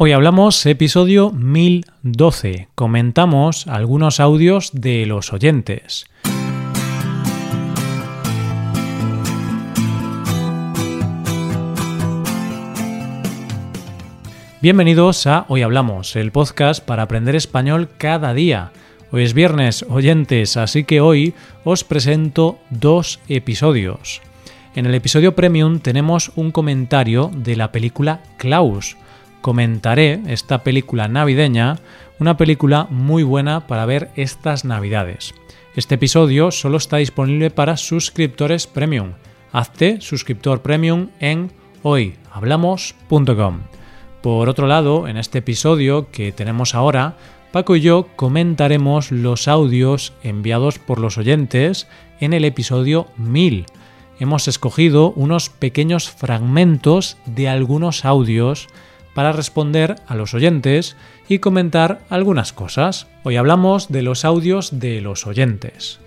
Hoy hablamos episodio 1012. Comentamos algunos audios de los oyentes. Bienvenidos a Hoy Hablamos, el podcast para aprender español cada día. Hoy es viernes, oyentes, así que hoy os presento dos episodios. En el episodio premium tenemos un comentario de la película Klaus. Comentaré esta película navideña, una película muy buena para ver estas navidades. Este episodio solo está disponible para suscriptores premium. Hazte suscriptor premium en hoyhablamos.com. Por otro lado, en este episodio que tenemos ahora, Paco y yo comentaremos los audios enviados por los oyentes en el episodio 1000. Hemos escogido unos pequeños fragmentos de algunos audios para responder a los oyentes y comentar algunas cosas. Hoy hablamos de los audios de los oyentes.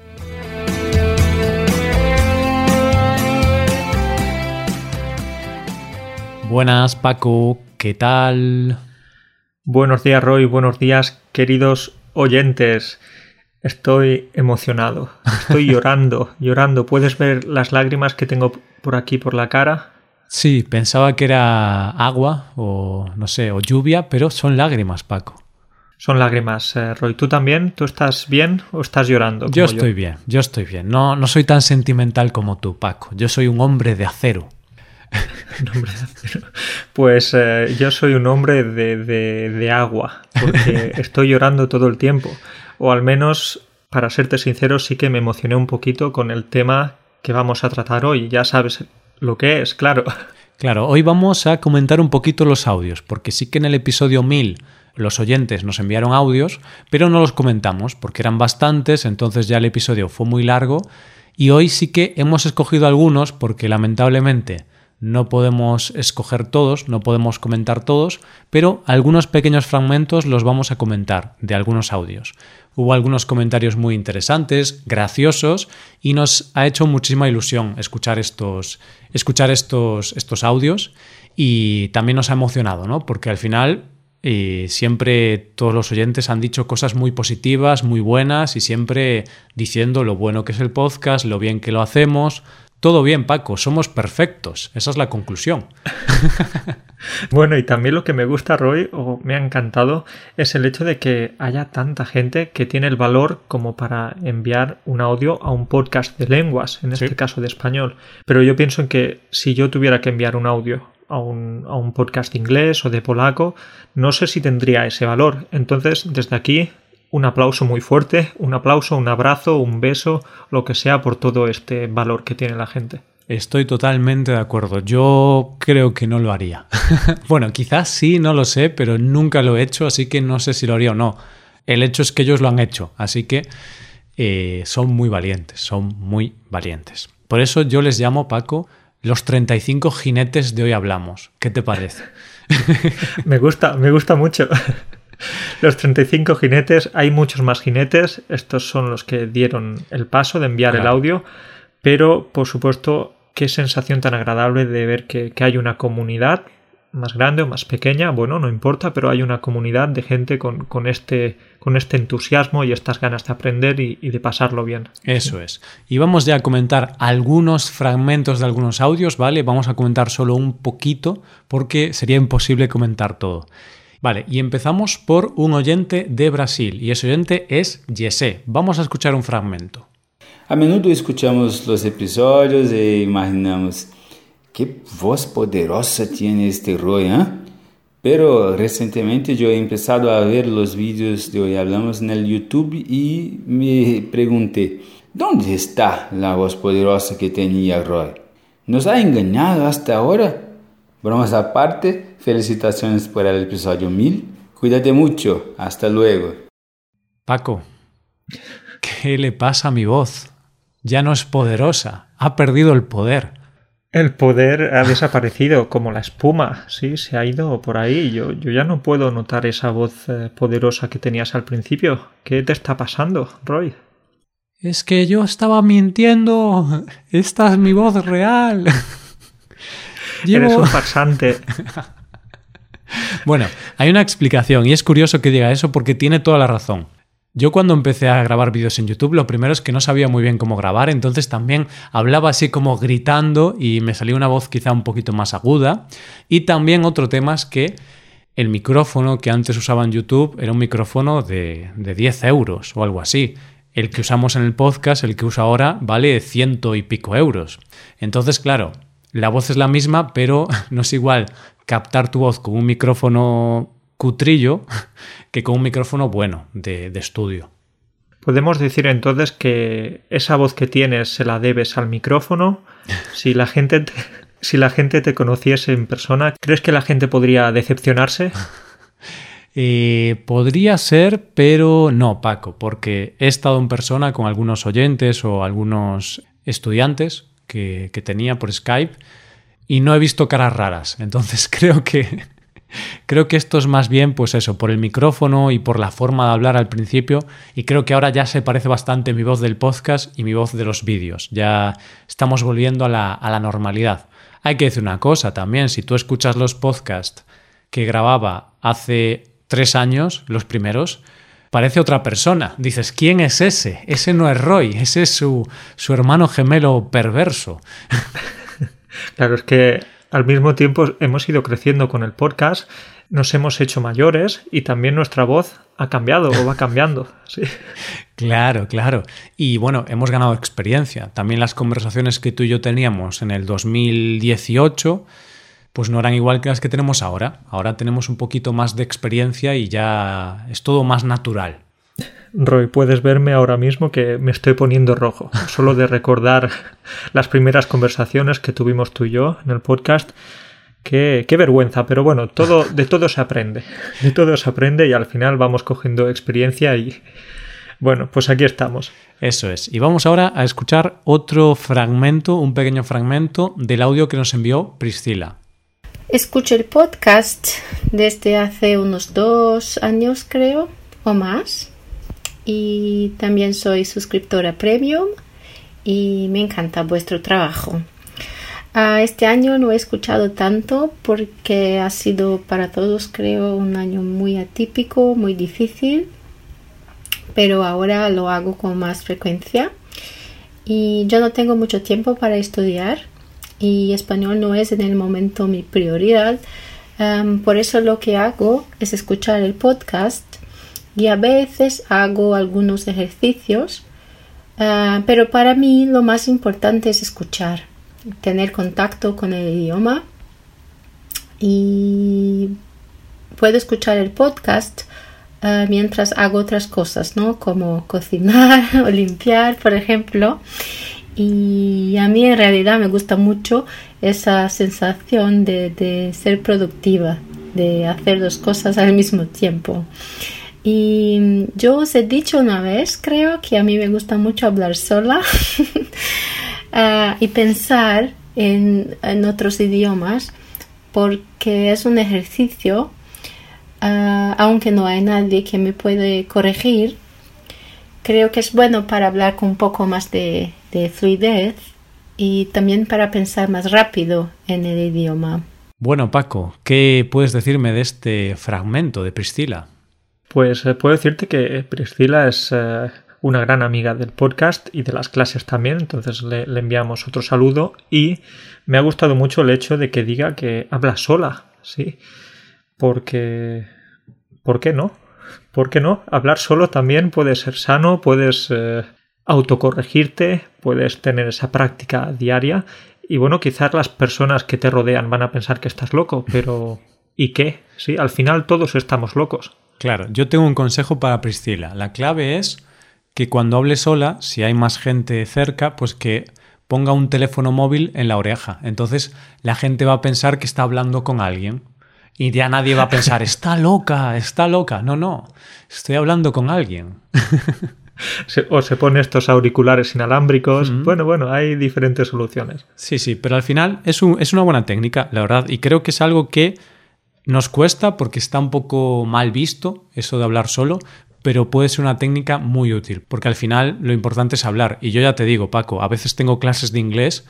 Buenas Paco, ¿Qué tal? Buenos días, Roy. Buenos días, queridos oyentes. Estoy emocionado. Estoy llorando, llorando. ¿Puedes ver las lágrimas que tengo por aquí por la cara? Sí, pensaba que era agua o no sé, o lluvia, pero son lágrimas, Paco. Son lágrimas, eh, Roy. ¿Tú también? ¿Tú estás bien o estás llorando? Yo estoy bien, yo estoy bien. No, no soy tan sentimental como tú, Paco. Yo soy un hombre de acero. Pues eh, yo soy un hombre de, agua, porque estoy llorando todo el tiempo. O al menos, para serte sincero, sí que me emocioné un poquito con el tema que vamos a tratar hoy. Ya sabes lo que es, claro. Claro, hoy vamos a comentar un poquito los audios, porque sí que en el episodio 1000 los oyentes nos enviaron audios, pero no los comentamos, porque eran bastantes, entonces ya el episodio fue muy largo. Y hoy sí que hemos escogido algunos, porque lamentablemente no podemos escoger todos, no podemos comentar todos, pero algunos pequeños fragmentos los vamos a comentar de algunos audios. Hubo algunos comentarios muy interesantes, graciosos, y nos ha hecho muchísima ilusión escuchar estos, escuchar estos, estos audios y también nos ha emocionado, ¿no? Porque al final eh, siempre todos los oyentes han dicho cosas muy positivas, muy buenas y siempre diciendo lo bueno que es el podcast, lo bien que lo hacemos, todo bien, Paco, somos perfectos. Esa es la conclusión. bueno, y también lo que me gusta, Roy, o me ha encantado, es el hecho de que haya tanta gente que tiene el valor como para enviar un audio a un podcast de lenguas, en este caso de español. Pero yo pienso en que si yo tuviera que enviar un audio a un, a un podcast de inglés o de polaco, no sé si tendría ese valor. Entonces, desde aquí un aplauso muy fuerte, un aplauso, un abrazo, un beso, lo que sea por todo este valor que tiene la gente. Estoy totalmente de acuerdo. Yo creo que no lo haría. bueno, quizás sí, no lo sé, pero nunca lo he hecho, así que no sé si lo haría o no. El hecho es que ellos lo han hecho, así que eh, son muy valientes, son muy valientes. Por eso yo les llamo, Paco, los 35 jinetes de hoy hablamos. ¿Qué te parece? me gusta, me gusta mucho. Los 35 jinetes, hay muchos más jinetes, estos son los que dieron el paso de enviar el audio, pero por supuesto, qué sensación tan agradable de ver que, hay una comunidad más grande o más pequeña, bueno, no importa, pero hay una comunidad de gente con, este, con este entusiasmo y estas ganas de aprender y, de pasarlo bien. Eso es. Y vamos ya a comentar algunos fragmentos de algunos audios, ¿vale? Vamos a comentar solo un poquito porque sería imposible comentar todo. Vale, y empezamos por un oyente de Brasil, y ese oyente es Jesse. Vamos a escuchar un fragmento. A menudo escuchamos los episodios e imaginamos qué voz poderosa tiene este Roy, ¿eh? Pero recientemente yo he empezado a ver los vídeos de Hoy Hablamos en el YouTube y me pregunté, ¿dónde está la voz poderosa que tenía Roy? ¿Nos ha engañado hasta ahora? Bromas aparte, felicitaciones por el episodio 1000. Cuídate mucho. Hasta luego. Paco, ¿qué le pasa a mi voz? Ya no es poderosa. Ha perdido el poder. El poder ha desaparecido como la espuma, sí, se ha ido por ahí. Yo, yo ya no puedo notar esa voz eh, poderosa que tenías al principio. ¿Qué te está pasando, Roy? Es que yo estaba mintiendo. Esta es mi voz real. Eres un farsante. bueno, hay una explicación y es curioso que diga eso porque tiene toda la razón. Yo cuando empecé a grabar vídeos en YouTube, lo primero es que no sabía muy bien cómo grabar, entonces también hablaba así como gritando y me salía una voz quizá un poquito más aguda. Y también otro tema es que el micrófono que antes usaba en YouTube era un micrófono de, de 10 euros o algo así. El que usamos en el podcast, el que uso ahora, vale ciento y pico euros. Entonces, claro, la voz es la misma, pero no es igual captar tu voz con un micrófono cutrillo que con un micrófono bueno de, de estudio. Podemos decir entonces que esa voz que tienes se la debes al micrófono. Si la gente te, si la gente te conociese en persona, ¿crees que la gente podría decepcionarse? Eh, podría ser, pero no, Paco, porque he estado en persona con algunos oyentes o algunos estudiantes que, tenía por Skype y no he visto caras raras. Entonces creo que Creo que esto es más bien, pues eso, por el micrófono y por la forma de hablar al principio. Y creo que ahora ya se parece bastante mi voz del podcast y mi voz de los vídeos. Ya estamos volviendo a la, a la normalidad. Hay que decir una cosa también, si tú escuchas los podcasts que grababa hace tres años, los primeros, parece otra persona. Dices, ¿quién es ese? Ese no es Roy, ese es su, su hermano gemelo perverso. Claro, es que al mismo tiempo hemos ido creciendo con el podcast, nos hemos hecho mayores y también nuestra voz ha cambiado o va cambiando. Sí. Claro, claro. Y bueno, hemos ganado experiencia. También las conversaciones que tú y yo teníamos en el 2018 pues no eran igual que las que tenemos ahora. Ahora tenemos un poquito más de experiencia y ya es todo más natural. Roy, puedes verme ahora mismo que me estoy poniendo rojo, solo de recordar las primeras conversaciones que tuvimos tú y yo en el podcast. Qué, qué, vergüenza, pero bueno, todo, de todo se aprende. De todo se aprende y al final vamos cogiendo experiencia y bueno, pues aquí estamos. Eso es. Y vamos ahora a escuchar otro fragmento, un pequeño fragmento del audio que nos envió Priscila. Escucho el podcast desde hace unos dos años, creo, o más y también soy suscriptora premium y me encanta vuestro trabajo. Ah, este año no he escuchado tanto porque ha sido para todos creo un año muy atípico, muy difícil, pero ahora lo hago con más frecuencia y yo no tengo mucho tiempo para estudiar y español no es en el momento mi prioridad. por eso lo que hago es escuchar el podcast y a veces hago algunos ejercicios, ah, pero para mí lo más importante es escuchar, tener contacto con el idioma y puedo escuchar el podcast ah, mientras hago otras cosas, ¿no? Como cocinar o limpiar, por ejemplo. Y a mí en realidad me gusta mucho esa sensación de, ser productiva, de hacer dos cosas al mismo tiempo. Y yo os he dicho una vez, creo que a mí me gusta mucho hablar sola ah, y pensar en, otros idiomas porque es un ejercicio, ah, aunque no hay nadie que me puede corregir, creo que es bueno para hablar con un poco más de, de fluidez y también para pensar más rápido en el idioma. Bueno, Paco, ¿qué puedes decirme de este fragmento de Priscila? Pues eh, puedo decirte que Priscila es eh, una gran amiga del podcast y de las clases también, entonces le, enviamos otro saludo y me ha gustado mucho el hecho de que diga que habla sola, ¿sí? Porque... ¿Por qué no? ¿Por qué no? Hablar solo también puede ser sano, puedes eh, autocorregirte, puedes tener esa práctica diaria y bueno, quizás las personas que te rodean van a pensar que estás loco, pero ¿y qué? Sí, al final todos estamos locos. Claro, yo tengo un consejo para Priscila. La clave es que cuando hable sola, si hay más gente cerca, pues que ponga un teléfono móvil en la oreja. Entonces la gente va a pensar que está hablando con alguien. Y ya nadie va a pensar, está loca, está loca. No, no, estoy hablando con alguien. o se pone estos auriculares inalámbricos. Bueno, bueno, hay diferentes soluciones. Sí, sí, pero al final es, es una buena técnica, la verdad. Y creo que es algo que nos cuesta porque está un poco mal visto eso de hablar solo, pero puede ser una técnica muy útil, porque al final lo importante es hablar. Y yo ya te digo, Paco, a veces tengo clases de inglés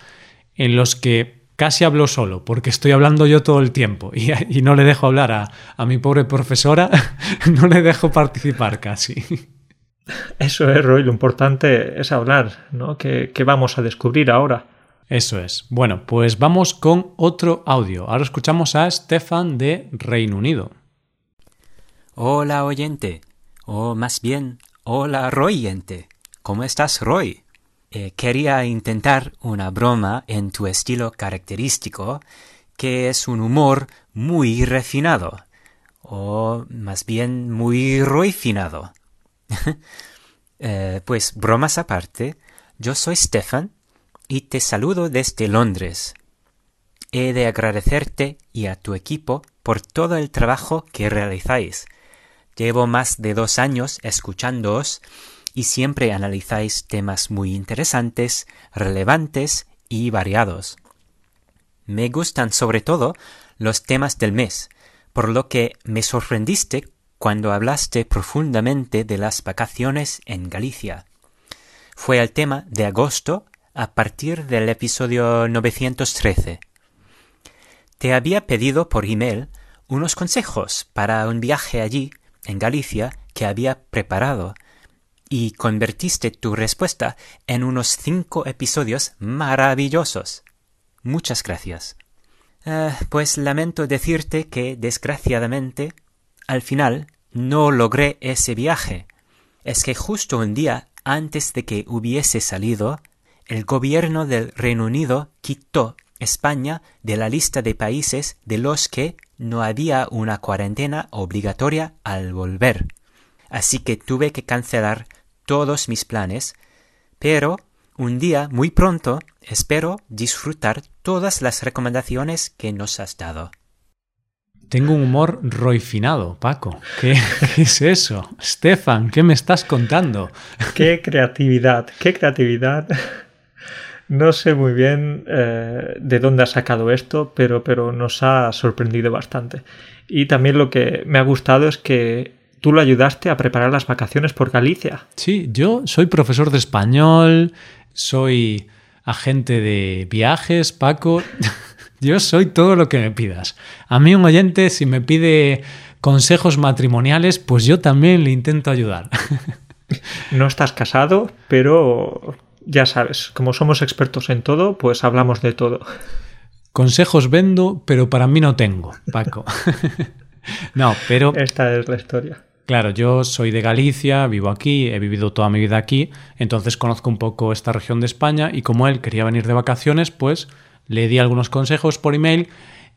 en los que casi hablo solo, porque estoy hablando yo todo el tiempo y, y no le dejo hablar a, a mi pobre profesora, no le dejo participar casi. Eso es, Roy, lo importante es hablar, ¿no? ¿Qué, qué vamos a descubrir ahora? Eso es. Bueno, pues vamos con otro audio. Ahora escuchamos a Stefan de Reino Unido. Hola oyente, o más bien, hola Royente. ¿Cómo estás, Roy? Eh, quería intentar una broma en tu estilo característico, que es un humor muy refinado, o más bien muy roifinado. eh, pues bromas aparte, yo soy Stefan y te saludo desde Londres. He de agradecerte y a tu equipo por todo el trabajo que realizáis. Llevo más de dos años escuchándoos y siempre analizáis temas muy interesantes, relevantes y variados. Me gustan sobre todo los temas del mes, por lo que me sorprendiste cuando hablaste profundamente de las vacaciones en Galicia. Fue el tema de agosto a partir del episodio 913. Te había pedido por email unos consejos para un viaje allí, en Galicia, que había preparado, y convertiste tu respuesta en unos cinco episodios maravillosos. Muchas gracias. Uh, pues lamento decirte que, desgraciadamente, al final no logré ese viaje. Es que justo un día antes de que hubiese salido, el gobierno del Reino Unido quitó España de la lista de países de los que no había una cuarentena obligatoria al volver. Así que tuve que cancelar todos mis planes, pero un día muy pronto espero disfrutar todas las recomendaciones que nos has dado. Tengo un humor roifinado, Paco. ¿Qué, ¿Qué, es eso? Stefan, ¿qué me estás contando? ¡Qué creatividad! ¡Qué creatividad! No sé muy bien eh, de dónde ha sacado esto, pero, pero nos ha sorprendido bastante. Y también lo que me ha gustado es que tú lo ayudaste a preparar las vacaciones por Galicia. Sí, yo soy profesor de español, soy agente de viajes, Paco. Yo soy todo lo que me pidas. A mí un oyente, si me pide consejos matrimoniales, pues yo también le intento ayudar. No estás casado, pero ya sabes, como somos expertos en todo, pues hablamos de todo. Consejos vendo, pero para mí no tengo, Paco. no, pero... Esta es la historia. Claro, yo soy de Galicia, vivo aquí, he vivido toda mi vida aquí, entonces conozco un poco esta región de España y como él quería venir de vacaciones, pues le di algunos consejos por email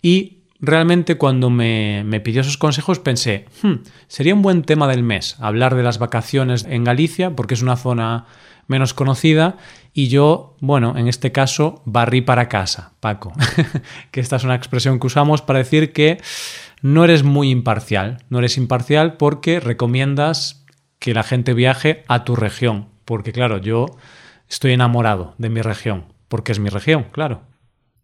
y realmente cuando me, me pidió esos consejos pensé, hmm, sería un buen tema del mes hablar de las vacaciones en Galicia porque es una zona menos conocida y yo, bueno, en este caso, barrí para casa, Paco, que esta es una expresión que usamos para decir que no eres muy imparcial, no eres imparcial porque recomiendas que la gente viaje a tu región, porque claro, yo estoy enamorado de mi región, porque es mi región, claro.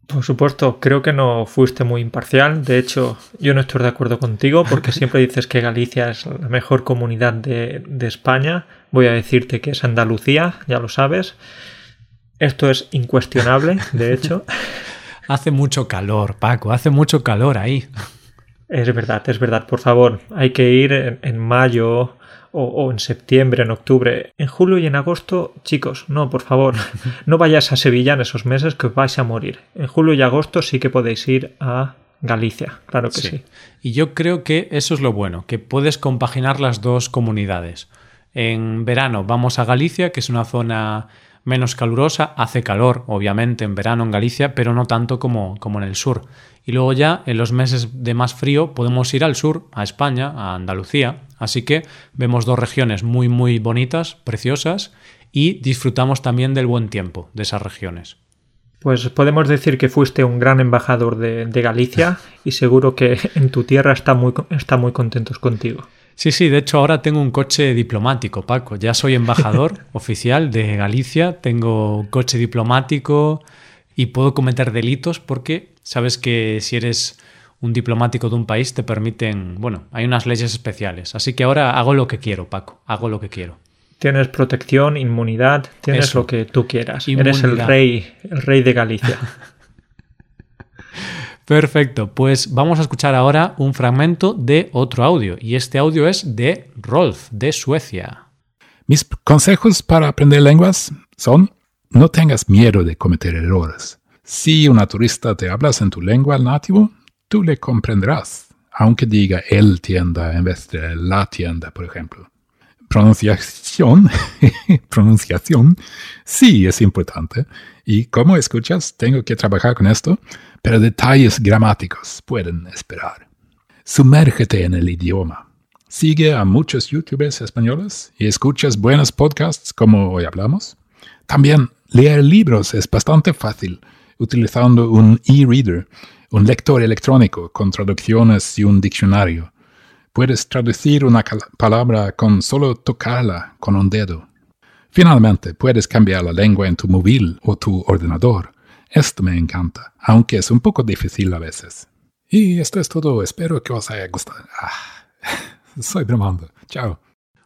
Por supuesto, creo que no fuiste muy imparcial. De hecho, yo no estoy de acuerdo contigo porque siempre dices que Galicia es la mejor comunidad de, de, España. Voy a decirte que es Andalucía, ya lo sabes. Esto es incuestionable, de hecho. hace mucho calor, Paco, hace mucho calor ahí. Es verdad, es verdad. Por favor, hay que ir en, en mayo, o, o, en septiembre, en octubre. En julio y en agosto, chicos, no, por favor, no vayas a Sevilla en esos meses que os vais a morir. En julio y agosto sí que podéis ir a Galicia, claro que sí. sí. Y yo creo que eso es lo bueno, que puedes compaginar las dos comunidades. En verano vamos a Galicia, que es una zona menos calurosa, hace calor, obviamente, en verano en Galicia, pero no tanto como, como en el sur. Y luego ya, en los meses de más frío, podemos ir al sur, a España, a Andalucía. Así que vemos dos regiones muy, muy bonitas, preciosas, y disfrutamos también del buen tiempo de esas regiones. Pues podemos decir que fuiste un gran embajador de, de Galicia y seguro que en tu tierra están muy, está muy contentos contigo. Sí, sí, de hecho ahora tengo un coche diplomático, Paco. Ya soy embajador oficial de Galicia, tengo coche diplomático y puedo cometer delitos porque sabes que si eres un diplomático de un país te permiten, bueno, hay unas leyes especiales. Así que ahora hago lo que quiero, Paco, hago lo que quiero. Tienes protección, inmunidad, tienes Eso. lo que tú quieras. Inmunidad. Eres el rey, el rey de Galicia. Perfecto, pues vamos a escuchar ahora un fragmento de otro audio y este audio es de Rolf, de Suecia. Mis consejos para aprender lenguas son no tengas miedo de cometer errores. Si una turista te hablas en tu lengua nativo, tú le comprenderás, aunque diga el tienda en vez de la tienda, por ejemplo. Pronunciación, pronunciación, sí es importante. Y como escuchas, tengo que trabajar con esto, pero detalles gramáticos pueden esperar. Sumérgete en el idioma. Sigue a muchos youtubers españoles y escuchas buenos podcasts como hoy hablamos. También leer libros es bastante fácil utilizando un e-reader, un lector electrónico con traducciones y un diccionario. Puedes traducir una palabra con solo tocarla con un dedo. Finalmente, puedes cambiar la lengua en tu móvil o tu ordenador. Esto me encanta, aunque es un poco difícil a veces. Y esto es todo. Espero que os haya gustado. Ah, soy bromando. Chao.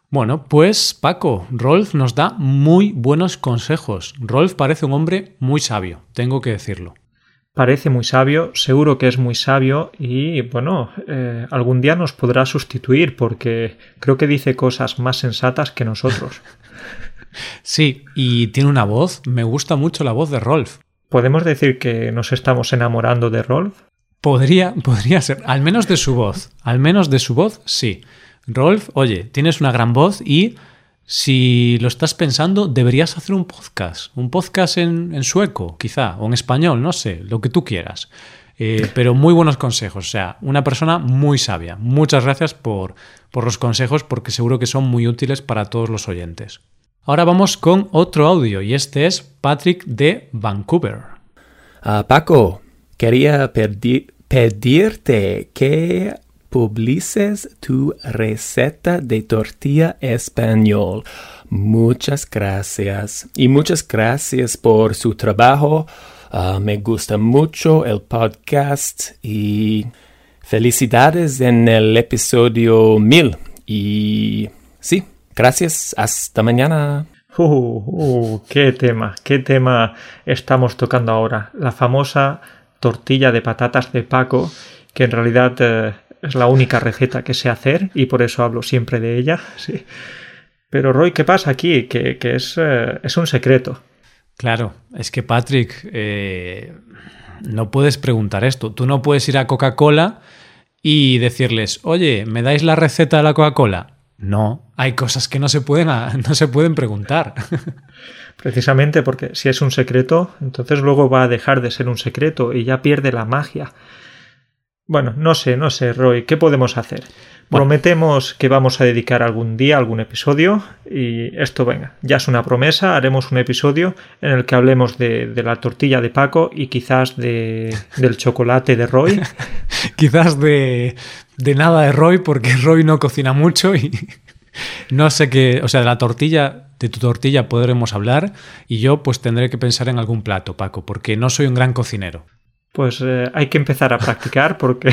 Bueno, pues Paco, Rolf nos da muy buenos consejos. Rolf parece un hombre muy sabio, tengo que decirlo. Parece muy sabio, seguro que es muy sabio y bueno, eh, algún día nos podrá sustituir porque creo que dice cosas más sensatas que nosotros. sí, y tiene una voz, me gusta mucho la voz de Rolf. ¿Podemos decir que nos estamos enamorando de Rolf? Podría, podría ser, al menos de su voz, al menos de su voz, sí. Rolf, oye, tienes una gran voz y si lo estás pensando, deberías hacer un podcast. Un podcast en, sueco, quizá, o en español, no sé, lo que tú quieras. Eh, pero muy buenos consejos, o sea, una persona muy sabia. Muchas gracias por, por los consejos porque seguro que son muy útiles para todos los oyentes. Ahora vamos con otro audio y este es Patrick de Vancouver. Ah, Paco, quería pedirte que publices tu receta de tortilla español. Muchas gracias. Y muchas gracias por su trabajo. Ah, me gusta mucho el podcast y felicidades en el episodio 1000. Y sí, gracias. Hasta mañana. Uh, uh, qué tema, qué tema estamos tocando ahora. La famosa tortilla de patatas de Paco, que en realidad eh, es la única receta que sé hacer y por eso hablo siempre de ella. Sí. Pero Roy, ¿qué pasa aquí? Que, es, eh, es, un secreto. Claro, es que Patrick, eh, no puedes preguntar esto. Tú no puedes ir a Coca-Cola y decirles, oye, ¿me dais la receta de la Coca-Cola? No, hay cosas que no se pueden, no se pueden preguntar. Precisamente porque si es un secreto, entonces luego va a dejar de ser un secreto y ya pierde la magia. Bueno, no sé, no sé, Roy, ¿qué podemos hacer? Prometemos que vamos a dedicar algún día algún episodio y esto venga, ya es una promesa, haremos un episodio en el que hablemos de, la tortilla de Paco y quizás de, del chocolate de Roy. quizás de, de nada de Roy porque Roy no cocina mucho y no sé qué, o sea, de la tortilla, de tu tortilla podremos hablar y yo pues tendré que pensar en algún plato, Paco, porque no soy un gran cocinero pues eh, hay que empezar a practicar porque,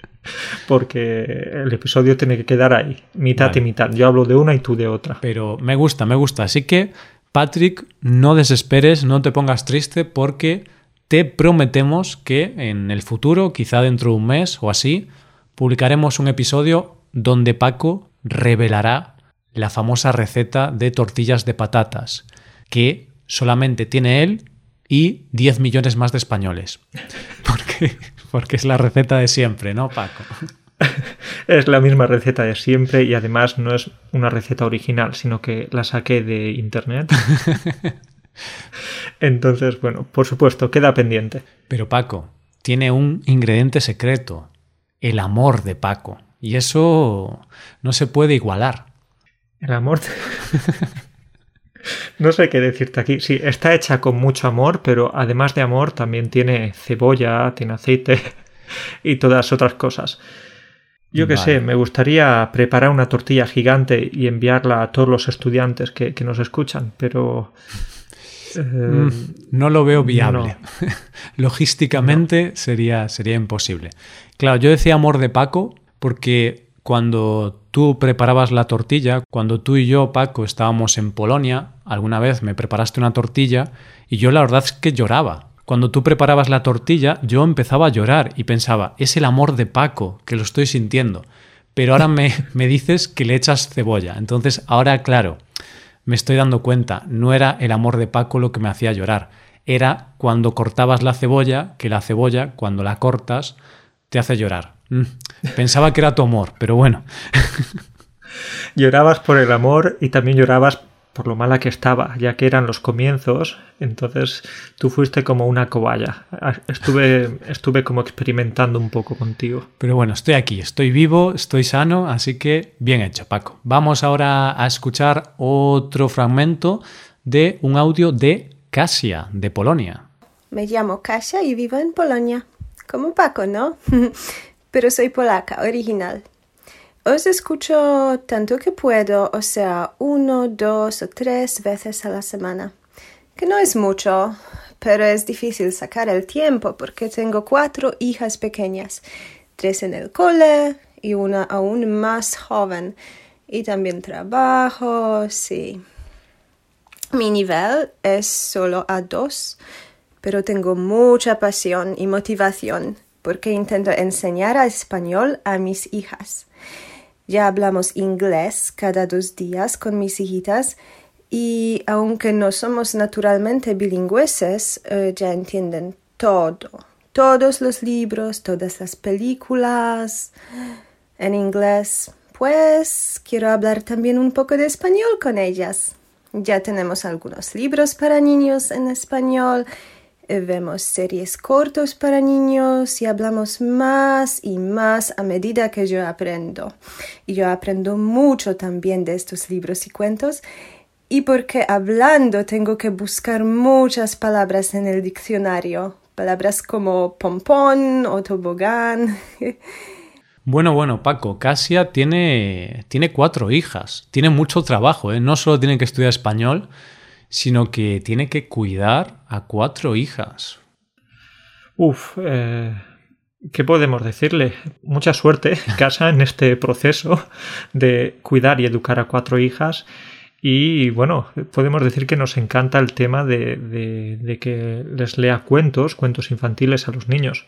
porque el episodio tiene que quedar ahí, mitad y mitad. Yo hablo de una y tú de otra. Pero me gusta, me gusta. Así que, Patrick, no desesperes, no te pongas triste porque te prometemos que en el futuro, quizá dentro de un mes o así, publicaremos un episodio donde Paco revelará la famosa receta de tortillas de patatas que solamente tiene él y 10 millones más de españoles. Porque, porque es la receta de siempre, ¿no, Paco? Es la misma receta de siempre y además no es una receta original, sino que la saqué de internet. Entonces, bueno, por supuesto, queda pendiente. Pero Paco, tiene un ingrediente secreto, el amor de Paco. Y eso no se puede igualar. El amor. No sé qué decirte aquí. Sí, está hecha con mucho amor, pero además de amor también tiene cebolla, tiene aceite y todas otras cosas. Yo qué sé, me gustaría preparar una tortilla gigante y enviarla a todos los estudiantes que, nos escuchan, pero... Eh, mm, no lo veo viable. Logísticamente sería, sería imposible. Claro, yo decía amor de Paco porque cuando tú preparabas la tortilla, cuando tú y yo, Paco, estábamos en Polonia, alguna vez me preparaste una tortilla y yo la verdad es que lloraba Cuando tú preparabas la tortilla, yo empezaba a llorar y pensaba, es el amor de Paco, que lo estoy sintiendo. Pero ahora me, me dices que le echas cebolla. Entonces, ahora, claro, me estoy dando cuenta, no era el amor de Paco lo que me hacía llorar, era cuando cortabas la cebolla, que la cebolla, cuando la cortas, te hace llorar. Mm, pensaba que era tu amor, pero bueno. llorabas por el amor y también llorabas por lo mala que estaba, ya que eran los comienzos, entonces tú fuiste como una cobaya. Estuve, estuve como experimentando un poco contigo. Pero bueno, estoy aquí, estoy vivo, estoy sano, así que bien hecho, Paco. Vamos ahora a escuchar otro fragmento de un audio de Kasia, de Polonia. Me llamo Kasia y vivo en Polonia. Como Paco, ¿no? Pero soy polaca, original. Os escucho tanto que puedo, o sea, uno, dos o tres veces a la semana. Que no es mucho, pero es difícil sacar el tiempo porque tengo cuatro hijas pequeñas, tres en el cole y una aún más joven. Y también trabajo, sí. Mi nivel es solo a dos, pero tengo mucha pasión y motivación porque intento enseñar español a mis hijas. Ya hablamos inglés cada dos días con mis hijitas y aunque no somos naturalmente bilingüeses, eh, ya entienden todo, todos los libros, todas las películas en inglés. Pues quiero hablar también un poco de español con ellas. Ya tenemos algunos libros para niños en español vemos series cortos para niños y hablamos más y más a medida que yo aprendo. Y yo aprendo mucho también de estos libros y cuentos y porque hablando tengo que buscar muchas palabras en el diccionario, palabras como pompón o tobogán. Bueno, bueno, Paco, Casia tiene, tiene cuatro hijas, tiene mucho trabajo, ¿eh? no solo tiene que estudiar español, sino que tiene que cuidar a cuatro hijas. Uf, eh, ¿qué podemos decirle? Mucha suerte casa en este proceso de cuidar y educar a cuatro hijas. Y bueno, podemos decir que nos encanta el tema de, de, que les lea cuentos, cuentos infantiles a los niños,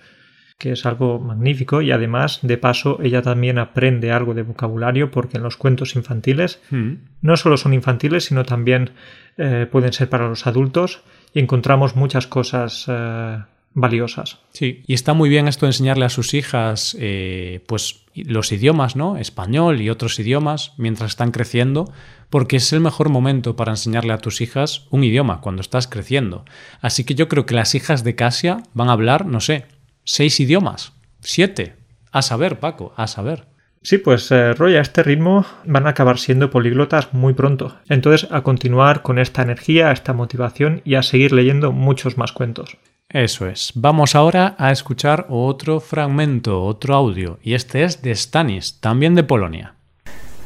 que es algo magnífico y además, de paso, ella también aprende algo de vocabulario porque en los cuentos infantiles hmm. no solo son infantiles, sino también eh, pueden ser para los adultos y encontramos muchas cosas eh, valiosas. Sí, y está muy bien esto de enseñarle a sus hijas eh, pues los idiomas, ¿no? Español y otros idiomas mientras están creciendo, porque es el mejor momento para enseñarle a tus hijas un idioma cuando estás creciendo. Así que yo creo que las hijas de Casia van a hablar, no sé, seis idiomas, siete. A saber, Paco, a saber. Sí, pues eh, Roy, a este ritmo van a acabar siendo políglotas muy pronto. Entonces, a continuar con esta energía, esta motivación y a seguir leyendo muchos más cuentos. Eso es. Vamos ahora a escuchar otro fragmento, otro audio, y este es de Stanis, también de Polonia.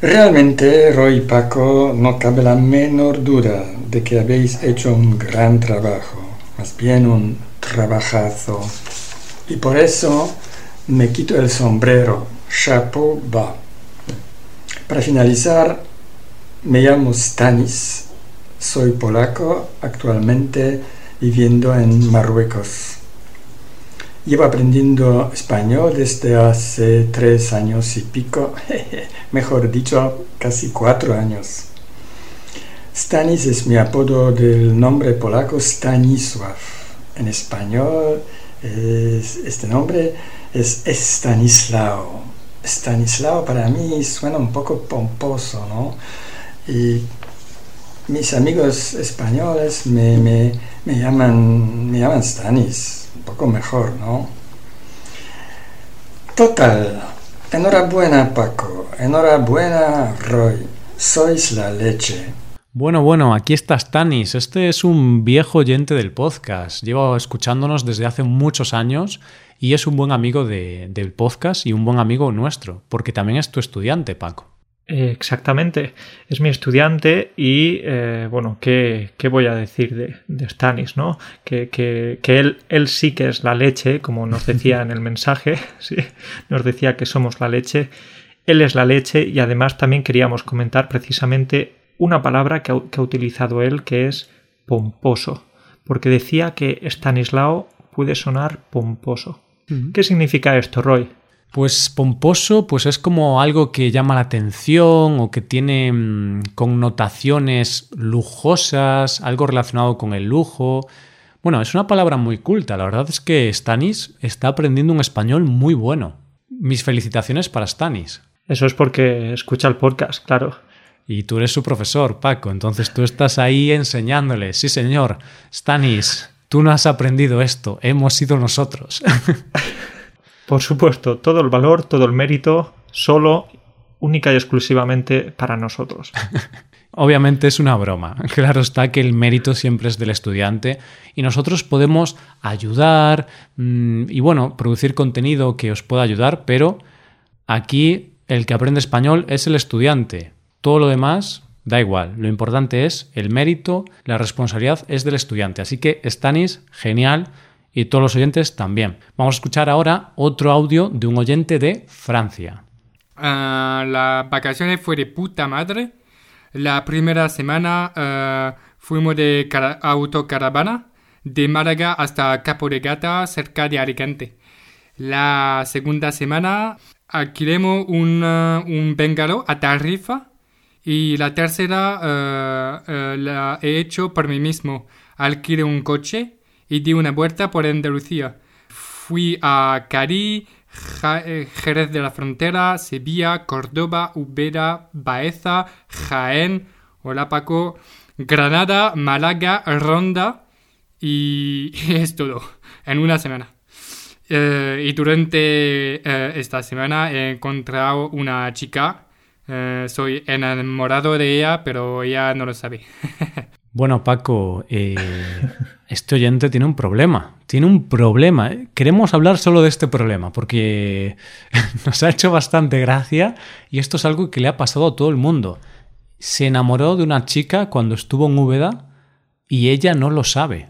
Realmente, Roy y Paco, no cabe la menor duda de que habéis hecho un gran trabajo, más bien un trabajazo. Y por eso me quito el sombrero Chapeau bas. Para finalizar, me llamo Stanis, soy polaco, actualmente viviendo en Marruecos. Llevo aprendiendo español desde hace tres años y pico, mejor dicho, casi cuatro años. Stanis es mi apodo del nombre polaco Stanisław. En español, este nombre es Stanislao. Stanislao para mí suena un poco pomposo, ¿no? Y mis amigos españoles me, me, me, llaman, me llaman Stanis, un poco mejor, ¿no? Total, enhorabuena Paco, enhorabuena Roy, sois la leche. Bueno, bueno, aquí está Stanis. Este es un viejo oyente del podcast. Lleva escuchándonos desde hace muchos años y es un buen amigo del podcast y un buen amigo nuestro, porque también es tu estudiante, Paco. Exactamente, es mi estudiante y eh, bueno, ¿qué, voy a decir de, de Stanis? ¿no? Que, que, él, él, sí que es la leche, como nos decía en el mensaje, ¿sí? nos decía que somos la leche, él es la leche y además también queríamos comentar precisamente una palabra que ha utilizado él que es pomposo porque decía que Stanislao puede sonar pomposo. ¿Qué significa esto, Roy? Pues pomposo, pues es como algo que llama la atención o que tiene mm, connotaciones lujosas, algo relacionado con el lujo. Bueno, es una palabra muy culta. La verdad es que Stanis está aprendiendo un español muy bueno. Mis felicitaciones para Stanis. Eso es porque escucha el podcast, claro. Y tú eres su profesor, Paco, entonces tú estás ahí enseñándole. Sí, señor. Stanis, tú no has aprendido esto, hemos sido nosotros. Por supuesto, todo el valor, todo el mérito, solo, única y exclusivamente para nosotros. Obviamente es una broma. Claro está que el mérito siempre es del estudiante y nosotros podemos ayudar mm, y bueno, producir contenido que os pueda ayudar, pero aquí el que aprende español es el estudiante. Todo lo demás da igual. Lo importante es el mérito, la responsabilidad es del estudiante. Así que Stanis, genial y todos los oyentes también. Vamos a escuchar ahora otro audio de un oyente de Francia. Uh, las vacaciones fue de puta madre. La primera semana uh, fuimos de autocaravana de Málaga hasta Capo de Gata, cerca de Alicante. La segunda semana alquilemos un, uh, a Tarifa y la tercera la he hecho por mí mismo. Alquilé un coche y di una vuelta por Andalucía. Fui a Cari, eh, Jerez de la Frontera, Sevilla, Córdoba, Ubera, Baeza, Jaén, hola Paco, Granada, Málaga, Ronda y es todo, en una semana. Eh, y durante eh, esta semana he encontrado una chica, soy enamorado de ella, pero ella no lo sabe. Bueno, Paco, eh, este oyente tiene un problema. Tiene un problema. Queremos hablar solo de este problema porque nos ha hecho bastante gracia y esto es algo que le ha pasado a todo el mundo. Se enamoró de una chica cuando estuvo en Úbeda y ella no lo sabe.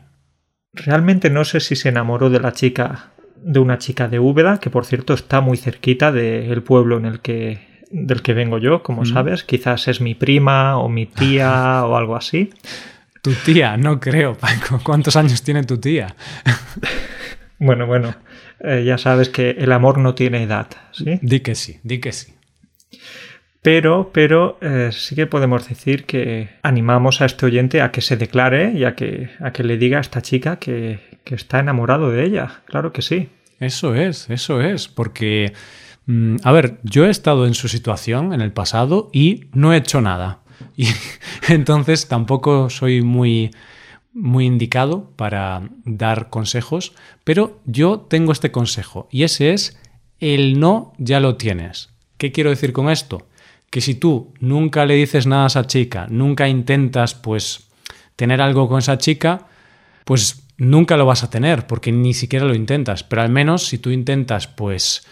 Realmente no sé si se enamoró de la chica de una chica de Úbeda, que por cierto está muy cerquita del pueblo en el que del que vengo yo, como sabes, quizás es mi prima o mi tía o algo así. Tu tía, no creo, Paco. ¿Cuántos años tiene tu tía? bueno, bueno, eh, ya sabes que el amor no tiene edad, ¿sí? Di que sí, di que sí. Pero, pero eh, sí que podemos decir que animamos a este oyente a que se declare y a que, a que le diga a esta chica que, que está enamorado de ella. Claro que sí. Eso es, eso es, porque, mm, a ver, yo he estado en su situación en el pasado y no he hecho nada. Y entonces tampoco soy muy, muy indicado para dar consejos, pero yo tengo este consejo y ese es el no ya lo tienes. ¿Qué quiero decir con esto? Que si tú nunca le dices nada a esa chica, nunca intentas pues tener algo con esa chica, pues nunca lo vas a tener porque ni siquiera lo intentas, pero al menos si tú intentas pues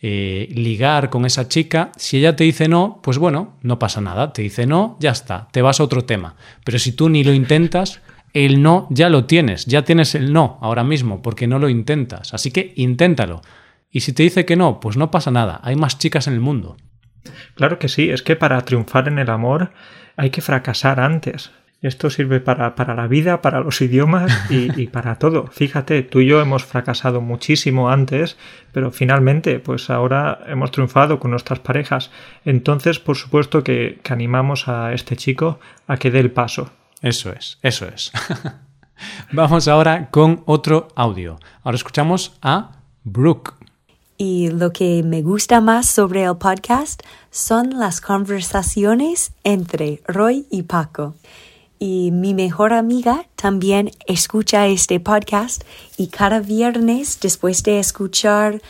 eh, ligar con esa chica, si ella te dice no, pues bueno, no pasa nada, te dice no, ya está, te vas a otro tema. Pero si tú ni lo intentas, el no ya lo tienes, ya tienes el no ahora mismo, porque no lo intentas. Así que inténtalo. Y si te dice que no, pues no pasa nada, hay más chicas en el mundo. Claro que sí, es que para triunfar en el amor hay que fracasar antes. Esto sirve para, la vida, para los idiomas y, para todo. Fíjate, tú y yo hemos fracasado muchísimo antes, pero finalmente, pues ahora hemos triunfado con nuestras parejas. Entonces, por supuesto que, que animamos a este chico a que dé el paso. Eso es, eso es. Vamos ahora con otro audio. Ahora escuchamos a Brooke. Y lo que me gusta más sobre el podcast son las conversaciones entre Roy y Paco y mi mejor amiga también escucha este podcast y cada viernes después de escuchar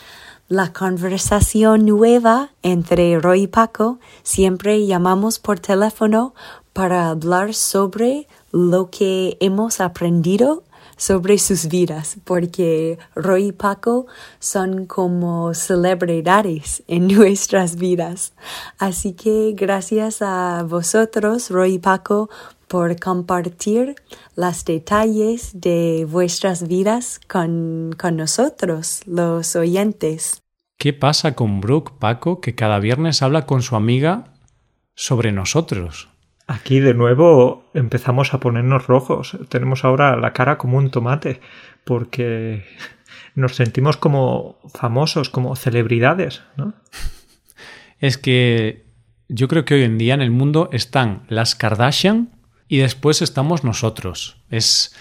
la conversación nueva entre Roy y Paco, siempre llamamos por teléfono para hablar sobre lo que hemos aprendido sobre sus vidas, porque Roy y Paco son como celebridades en nuestras vidas. Así que gracias a vosotros, Roy y Paco, por compartir los detalles de vuestras vidas con, con nosotros, los oyentes. ¿Qué pasa con Brooke, Paco, que cada viernes habla con su amiga sobre nosotros? Aquí de nuevo empezamos a ponernos rojos. Tenemos ahora la cara como un tomate porque nos sentimos como famosos, como celebridades, ¿no? Es que yo creo que hoy en día en el mundo están las Kardashian y después estamos nosotros. Es,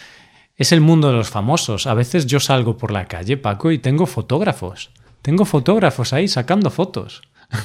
es el mundo de los famosos. A veces yo salgo por la calle, Paco, y tengo fotógrafos. Tengo fotógrafos ahí sacando fotos.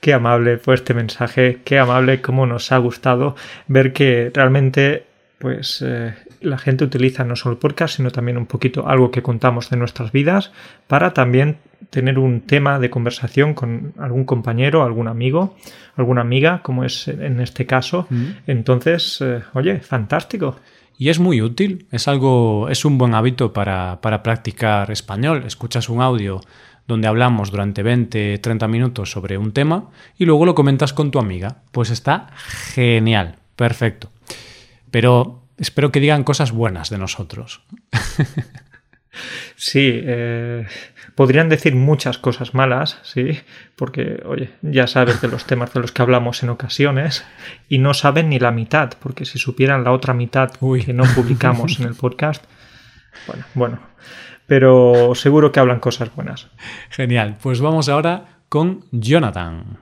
Qué amable fue este mensaje, qué amable, cómo nos ha gustado ver que realmente pues eh, la gente utiliza no solo el podcast, sino también un poquito algo que contamos de nuestras vidas para también tener un tema de conversación con algún compañero, algún amigo, alguna amiga, como es en este caso. Mm. Entonces, eh, oye, fantástico. Y es muy útil, es algo, es un buen hábito para, para practicar español. Escuchas un audio donde hablamos durante 20, 30 minutos sobre un tema y luego lo comentas con tu amiga. Pues está genial, perfecto. Pero espero que digan cosas buenas de nosotros. Sí, eh, podrían decir muchas cosas malas, sí, porque, oye, ya sabes de los temas de los que hablamos en ocasiones y no saben ni la mitad, porque si supieran la otra mitad que no publicamos en el podcast, bueno, bueno, pero seguro que hablan cosas buenas. Genial, pues vamos ahora con Jonathan.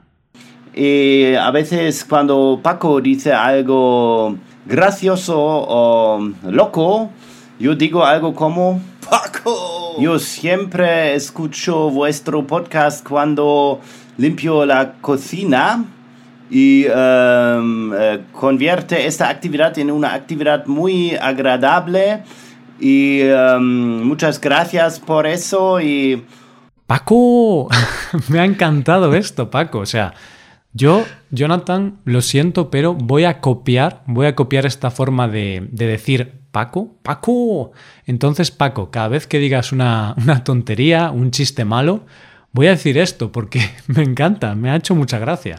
A veces cuando Paco dice algo gracioso o loco, yo digo algo como Paco. Yo siempre escucho vuestro podcast cuando limpio la cocina y um, eh, convierte esta actividad en una actividad muy agradable y um, muchas gracias por eso y... Paco, me ha encantado esto, Paco. O sea, yo, Jonathan, lo siento, pero voy a copiar, voy a copiar esta forma de, decir Paco, Paco. Entonces, Paco, cada vez que digas una, una tontería, un chiste malo, voy a decir esto porque me encanta, me ha hecho mucha gracia.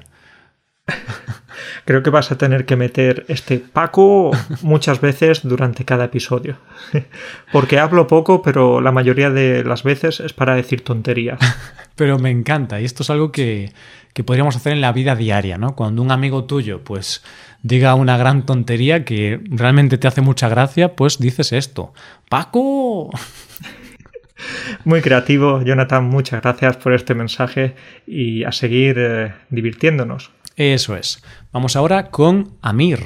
Creo que vas a tener que meter este Paco muchas veces durante cada episodio. Porque hablo poco, pero la mayoría de las veces es para decir tonterías. Pero me encanta, y esto es algo que, que podríamos hacer en la vida diaria, ¿no? Cuando un amigo tuyo, pues, diga una gran tontería que realmente te hace mucha gracia, pues dices esto. ¡Paco! Muy creativo, Jonathan. Muchas gracias por este mensaje y a seguir eh, divirtiéndonos. Eso es. Vamos ahora con Amir.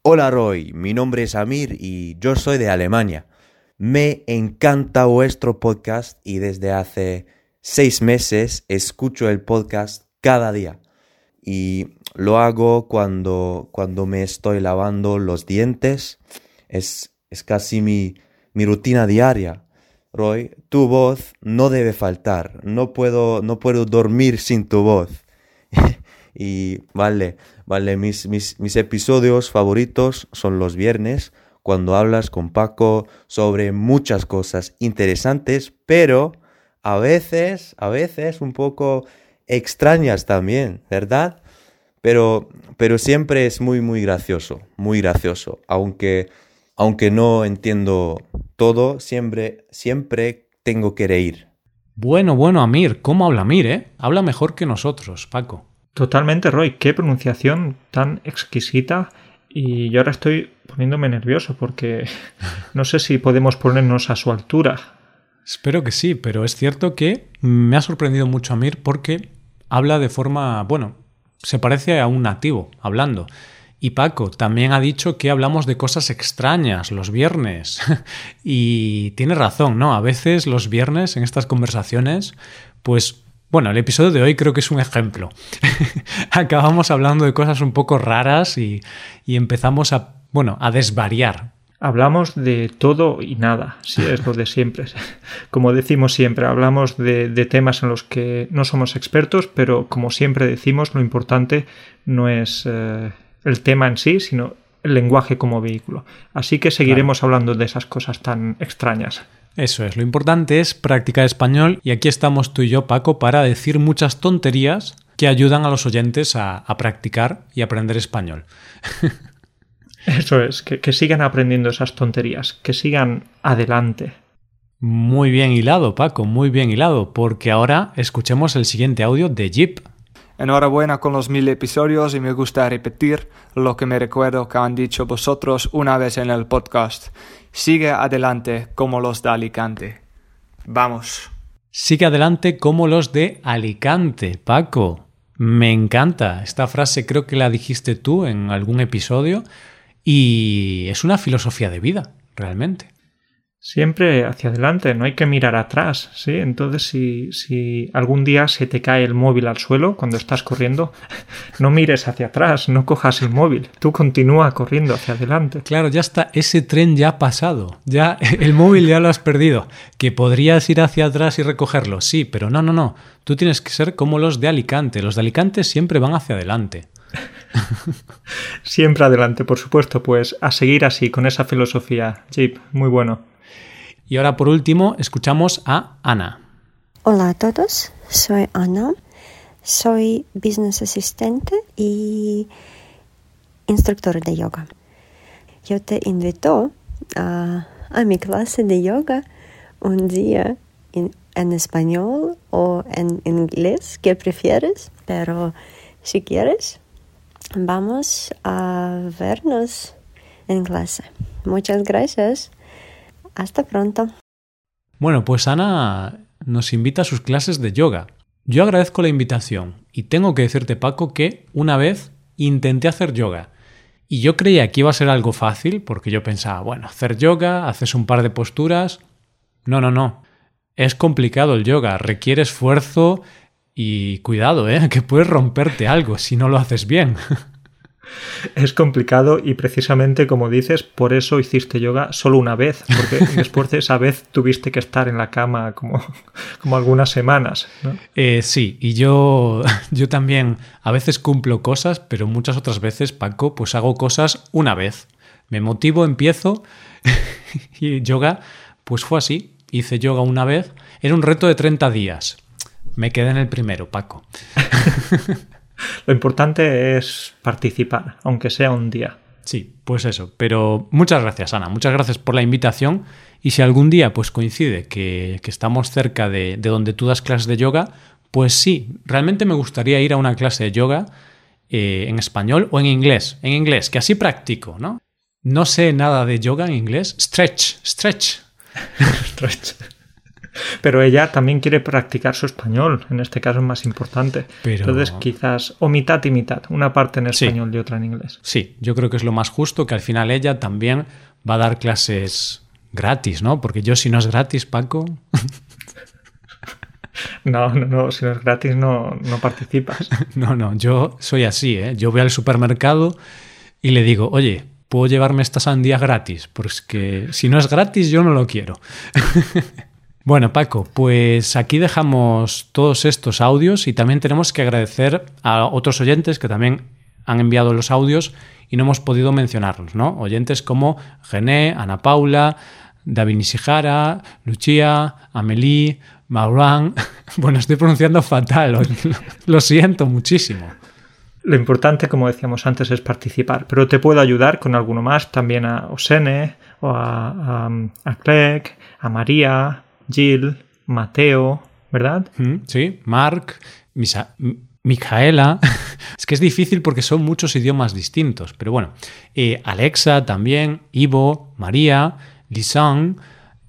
Hola Roy, mi nombre es Amir y yo soy de Alemania. Me encanta vuestro podcast y desde hace seis meses escucho el podcast cada día. Y lo hago cuando, cuando me estoy lavando los dientes. Es, es casi mi, mi rutina diaria. Roy, tu voz no debe faltar. No puedo, no puedo dormir sin tu voz. y vale, vale, mis, mis, episodios favoritos son los viernes, cuando hablas con Paco sobre muchas cosas interesantes, pero a veces, a veces un poco extrañas también, ¿verdad? Pero, pero siempre es muy, muy gracioso, muy gracioso. Aunque, aunque no entiendo todo, siempre, siempre tengo que reír. Bueno, bueno, Amir, ¿cómo habla Amir, eh? Habla mejor que nosotros, Paco. Totalmente, Roy. Qué pronunciación tan exquisita. Y yo ahora estoy poniéndome nervioso porque no sé si podemos ponernos a su altura. Espero que sí, pero es cierto que me ha sorprendido mucho Amir porque habla de forma, bueno, se parece a un nativo hablando. Y Paco también ha dicho que hablamos de cosas extrañas los viernes. y tiene razón, ¿no? A veces los viernes en estas conversaciones, pues bueno, el episodio de hoy creo que es un ejemplo. Acabamos hablando de cosas un poco raras y, y empezamos a, bueno, a desvariar hablamos de todo y nada, si es lo de siempre. Como decimos siempre, hablamos de, temas en los que no somos expertos, pero como siempre decimos, lo importante no es eh, el tema en sí, sino el lenguaje como vehículo. Así que seguiremos hablando de esas cosas tan extrañas. Eso es, lo importante es practicar español y aquí estamos tú y yo, Paco, para decir muchas tonterías que ayudan a los oyentes a, a practicar y aprender español. Eso es, que, sigan aprendiendo esas tonterías, que sigan adelante. Muy bien hilado, Paco, muy bien hilado, porque ahora escuchemos el siguiente audio de Jeep. Enhorabuena con los mil episodios y me gusta repetir lo que me recuerdo que han dicho vosotros una vez en el podcast. Sigue adelante como los de Alicante. Vamos. Sigue adelante como los de Alicante, Paco. Me encanta. Esta frase creo que la dijiste tú en algún episodio y es una filosofía de vida, realmente. Siempre hacia adelante, no hay que mirar atrás, ¿sí? Entonces, si, si algún día se te cae el móvil al suelo cuando estás corriendo, no mires hacia atrás, no cojas el móvil, tú continúa corriendo hacia adelante. Claro, ya está, ese tren ya ha pasado, ya el móvil ya lo has perdido, que podrías ir hacia atrás y recogerlo, sí, pero no, no, no, tú tienes que ser como los de Alicante, los de Alicante siempre van hacia adelante. Siempre adelante, por supuesto, pues a seguir así, con esa filosofía, Jeep, muy bueno. Y ahora por último escuchamos a Ana. Hola a todos, soy Ana, soy business asistente y instructora de yoga. Yo te invito a, mi clase de yoga un día en, en español o en inglés, que prefieres, pero si quieres, vamos a vernos en clase. Muchas gracias. Hasta pronto. Bueno, pues Ana nos invita a sus clases de yoga. Yo agradezco la invitación y tengo que decirte, Paco, que una vez intenté hacer yoga. Y yo creía que iba a ser algo fácil, porque yo pensaba, bueno, hacer yoga, haces un par de posturas. No, no, no. Es complicado el yoga, requiere esfuerzo y cuidado, ¿eh? que puedes romperte algo si no lo haces bien. Es complicado y precisamente como dices, por eso hiciste yoga solo una vez, porque después de esa vez tuviste que estar en la cama como, como algunas semanas. ¿no? Eh, sí, y yo, yo también a veces cumplo cosas, pero muchas otras veces, Paco, pues hago cosas una vez. Me motivo, empiezo y yoga, pues fue así. Hice yoga una vez, era un reto de 30 días. Me quedé en el primero, Paco. Lo importante es participar, aunque sea un día. Sí, pues eso. Pero muchas gracias, Ana. Muchas gracias por la invitación. Y si algún día pues coincide que, que estamos cerca de, de, donde tú das clases de yoga, pues sí, realmente me gustaría ir a una clase de yoga eh, en español o en inglés. En inglés, que así practico, ¿no? No sé nada de yoga en inglés. Stretch, stretch. stretch. Pero ella también quiere practicar su español, en este caso es más importante. Pero... Entonces, quizás, o mitad y mitad, una parte en español sí. y otra en inglés. Sí, yo creo que es lo más justo que al final ella también va a dar clases gratis, ¿no? Porque yo, si no es gratis, Paco. No, no, no, si no es gratis no, no participas. No, no, yo soy así, ¿eh? Yo voy al supermercado y le digo, oye, ¿puedo llevarme esta sandía gratis? Porque si no es gratis, yo no lo quiero. Bueno, Paco, pues aquí dejamos todos estos audios y también tenemos que agradecer a otros oyentes que también han enviado los audios y no hemos podido mencionarlos, ¿no? Oyentes como Gené, Ana Paula, David Nishihara, Lucia, Amelie, Mauran. Bueno, estoy pronunciando fatal, lo siento muchísimo. Lo importante, como decíamos antes, es participar, pero te puedo ayudar con alguno más, también a Osene, o a, a, a Clegg, a María, Jill, Mateo, ¿verdad? Sí, Mark, Misa, Micaela. es que es difícil porque son muchos idiomas distintos, pero bueno. Eh, Alexa también, Ivo, María, Lisan,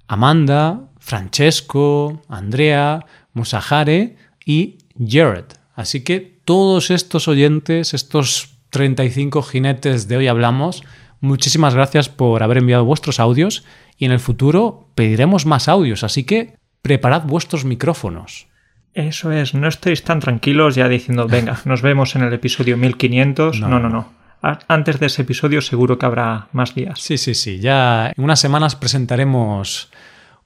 Amanda, Francesco, Andrea, Musahare y Jared. Así que todos estos oyentes, estos 35 jinetes de hoy hablamos, muchísimas gracias por haber enviado vuestros audios y en el futuro pediremos más audios, así que preparad vuestros micrófonos. Eso es, no estéis tan tranquilos ya diciendo, venga, nos vemos en el episodio 1500. No, no, no. no. Antes de ese episodio seguro que habrá más días. Sí, sí, sí. Ya en unas semanas presentaremos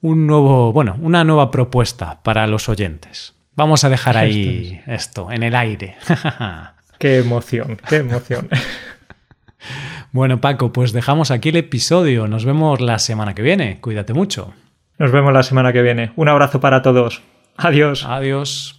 un nuevo, bueno, una nueva propuesta para los oyentes. Vamos a dejar ahí esto, en el aire. qué emoción, qué emoción. Bueno, Paco, pues dejamos aquí el episodio. Nos vemos la semana que viene. Cuídate mucho. Nos vemos la semana que viene. Un abrazo para todos. Adiós. Adiós.